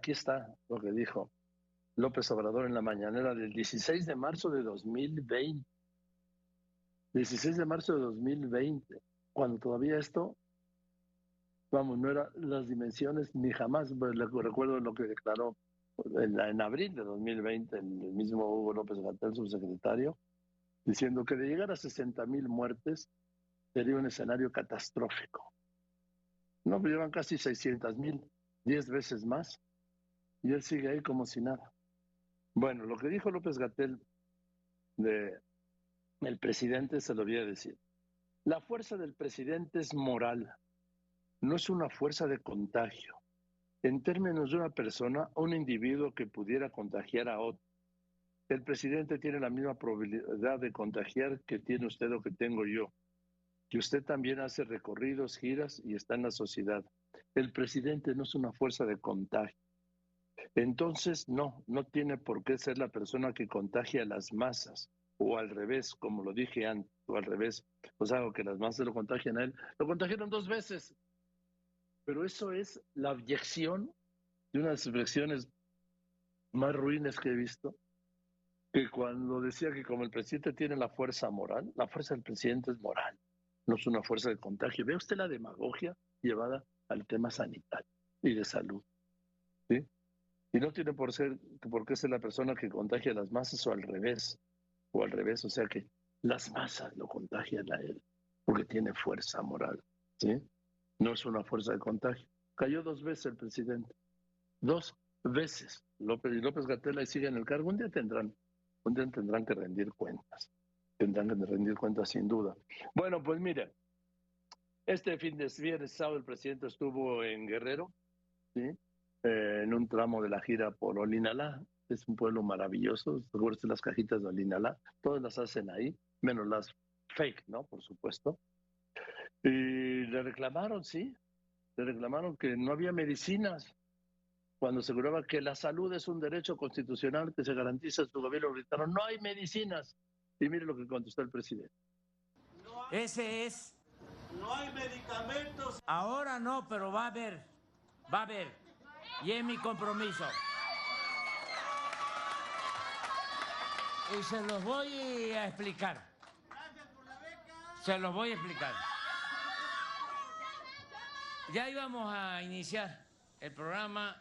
Aquí está lo que dijo López Obrador en la mañanera del 16 de marzo de 2020. 16 de marzo de 2020, cuando todavía esto, vamos, no eran las dimensiones ni jamás, pues, recuerdo lo que declaró en, en abril de 2020 el mismo Hugo López Gatel, subsecretario, diciendo que de llegar a 60 mil muertes sería un escenario catastrófico. No, pero llevan casi 600 mil, 10 veces más, y él sigue ahí como si nada. Bueno, lo que dijo López Gatel de el presidente se lo voy a decir. La fuerza del presidente es moral, no es una fuerza de contagio. En términos de una persona o un individuo que pudiera contagiar a otro, el presidente tiene la misma probabilidad de contagiar que tiene usted o que tengo yo. Que usted también hace recorridos, giras y está en la sociedad. El presidente no es una fuerza de contagio. Entonces, no, no tiene por qué ser la persona que contagia a las masas o al revés, como lo dije antes, o al revés, pues algo que las masas lo contagian a él. Lo contagiaron dos veces, pero eso es la abyección de unas expresiones más ruines que he visto, que cuando decía que como el presidente tiene la fuerza moral, la fuerza del presidente es moral, no es una fuerza de contagio. Ve usted la demagogia llevada al tema sanitario y de salud. ¿sí? Y no tiene por, ser, por qué ser la persona que contagia a las masas o al revés, o al revés, o sea que las masas lo contagian a él, porque tiene fuerza moral, ¿sí? No es una fuerza de contagio. Cayó dos veces el presidente, dos veces. López y López Gatela y sigue en el cargo. Un día tendrán, un día tendrán que rendir cuentas. Tendrán que rendir cuentas sin duda. Bueno, pues mire, este fin de viernes sábado el presidente estuvo en Guerrero, ¿sí? Eh, en un tramo de la gira por Olinalá. Es un pueblo maravilloso. Recuerden las cajitas de Olinalá. Todas las hacen ahí, menos las fake, ¿no? Por supuesto. Y le reclamaron, sí. Le reclamaron que no había medicinas. Cuando aseguraba que la salud es un derecho constitucional que se garantiza en su gobierno, gritaron, no hay medicinas. Y mire lo que contestó el presidente. Ese es. No hay medicamentos. Ahora no, pero va a haber. Va a haber y es mi compromiso. Y se los voy a explicar. Se los voy a explicar. Ya íbamos a iniciar el programa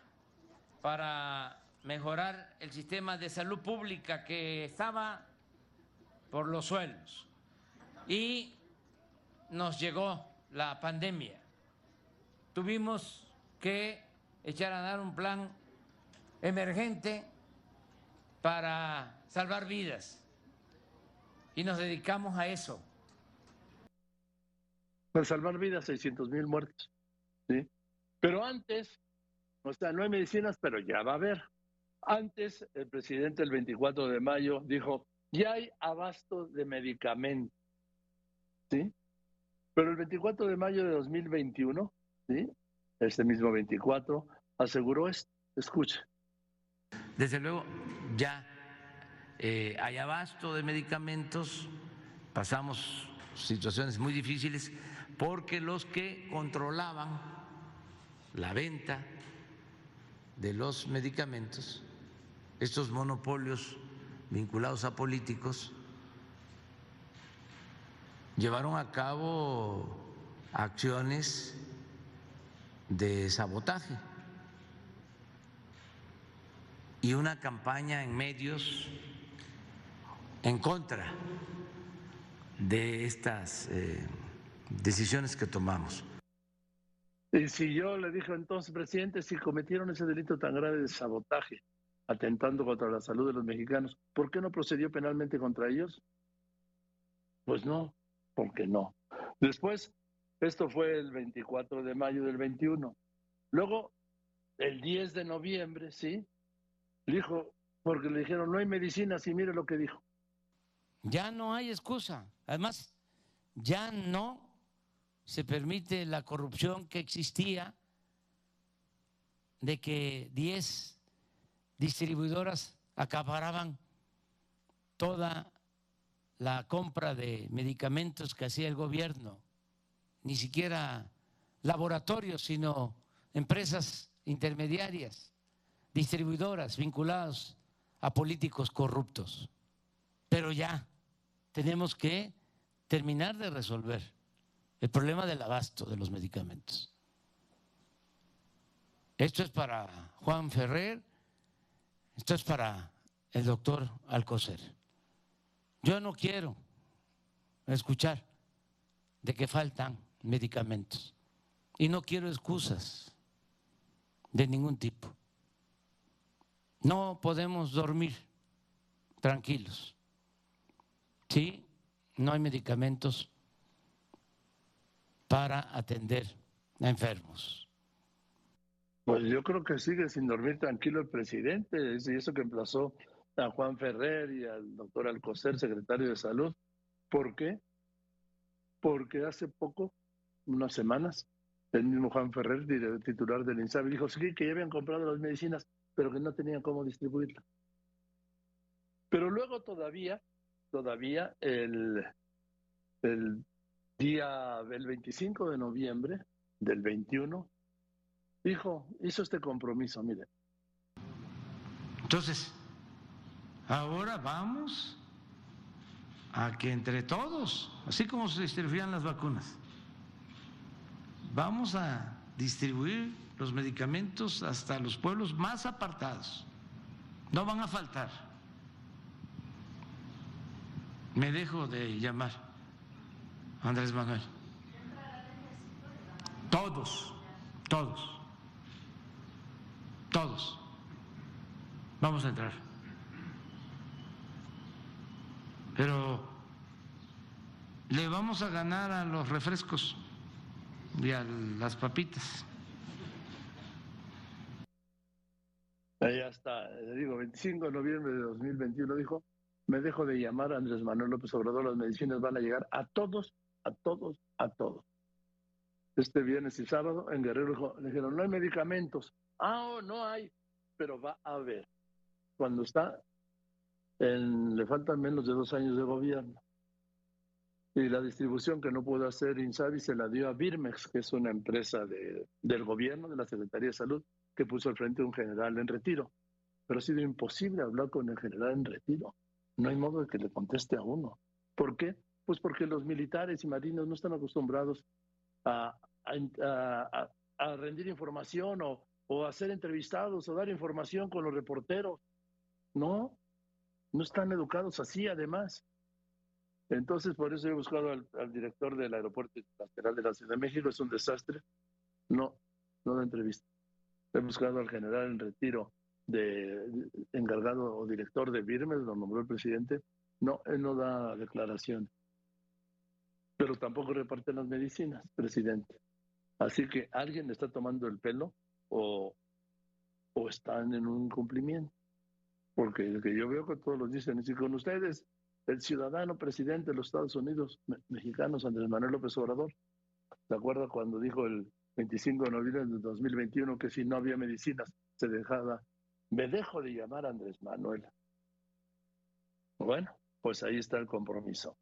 para mejorar el sistema de salud pública que estaba por los suelos. Y nos llegó la pandemia. Tuvimos que echar a dar un plan emergente para salvar vidas. Y nos dedicamos a eso. Para salvar vidas, 600 mil muertos. ¿sí? Pero antes, o sea, no hay medicinas, pero ya va a haber. Antes, el presidente el 24 de mayo dijo, ya hay abasto de medicamentos. ¿Sí? Pero el 24 de mayo de 2021, ¿sí? Este mismo 24, aseguró esto. Escuche. Desde luego, ya eh, hay abasto de medicamentos, pasamos situaciones muy difíciles porque los que controlaban la venta de los medicamentos, estos monopolios vinculados a políticos, llevaron a cabo acciones de sabotaje y una campaña en medios en contra de estas eh, decisiones que tomamos. Y si yo le dije entonces, presidente, si cometieron ese delito tan grave de sabotaje, atentando contra la salud de los mexicanos, ¿por qué no procedió penalmente contra ellos? Pues no, porque no. Después esto fue el 24 de mayo del 21. Luego, el 10 de noviembre, ¿sí? Dijo, porque le dijeron, no hay medicinas y mire lo que dijo. Ya no hay excusa. Además, ya no se permite la corrupción que existía de que 10 distribuidoras acaparaban toda la compra de medicamentos que hacía el gobierno ni siquiera laboratorios, sino empresas intermediarias. distribuidoras vinculadas a políticos corruptos. Pero ya tenemos que terminar de resolver el problema del abasto de los medicamentos. Esto es para Juan Ferrer, esto es para el doctor Alcocer. Yo no quiero escuchar de que faltan medicamentos y no quiero excusas de ningún tipo. No podemos dormir tranquilos. Sí, no hay medicamentos para atender a enfermos. Pues yo creo que sigue sin dormir tranquilo el presidente, y eso que emplazó a Juan Ferrer y al doctor Alcocer, secretario de Salud. ¿Por qué? Porque hace poco, unas semanas, el mismo Juan Ferrer, titular del INSABI, dijo sí, que ya habían comprado las medicinas, pero que no tenían cómo distribuirlas. Pero luego todavía, todavía el, el día del 25 de noviembre del 21, dijo, hizo este compromiso, mire. Entonces, ahora vamos a que entre todos, así como se distribuían las vacunas, vamos a distribuir los medicamentos hasta los pueblos más apartados. No van a faltar. Me dejo de llamar Andrés Manuel. Todos, todos, todos. Vamos a entrar. Pero le vamos a ganar a los refrescos y las papitas. Ahí está, le digo, 25 de noviembre de 2021 dijo, me dejo de llamar Andrés Manuel López Obrador, las medicinas van a llegar a todos, a todos, a todos. Este viernes y sábado en Guerrero le dijeron, no hay medicamentos. Ah, oh, no hay, pero va a haber. Cuando está, en, le faltan menos de dos años de gobierno y la distribución que no pudo hacer Insabi se la dio a Birmex, que es una empresa de, del gobierno, de la Secretaría de Salud, que puso al frente un general en retiro. Pero ha sido imposible hablar con el general en retiro. No hay modo de que le conteste a uno. ¿Por qué? Pues porque los militares y marinos no están acostumbrados a, a, a, rendir información o, o a ser entrevistados o dar información con los reporteros. No, no están educados así además. Entonces, por eso he buscado al, director del Aeropuerto Internacional de la Ciudad de México, es un desastre. No, no da entrevista. He buscado al general en retiro de, encargado o director de Birmes, lo nombró el presidente. No, él no da declaración. Pero tampoco reparte las medicinas, presidente. Así que alguien está tomando el pelo o, o están en un incumplimiento. Porque que yo veo que todos los dicen, y con ustedes el ciudadano presidente de los Estados Unidos mexicanos, Andrés Manuel López Obrador. ¿Se acuerda cuando dijo el 25 de noviembre de 2021 que si no había medicinas se dejaba? Me dejo de llamar Andrés Manuel. Bueno, pues ahí está el compromiso.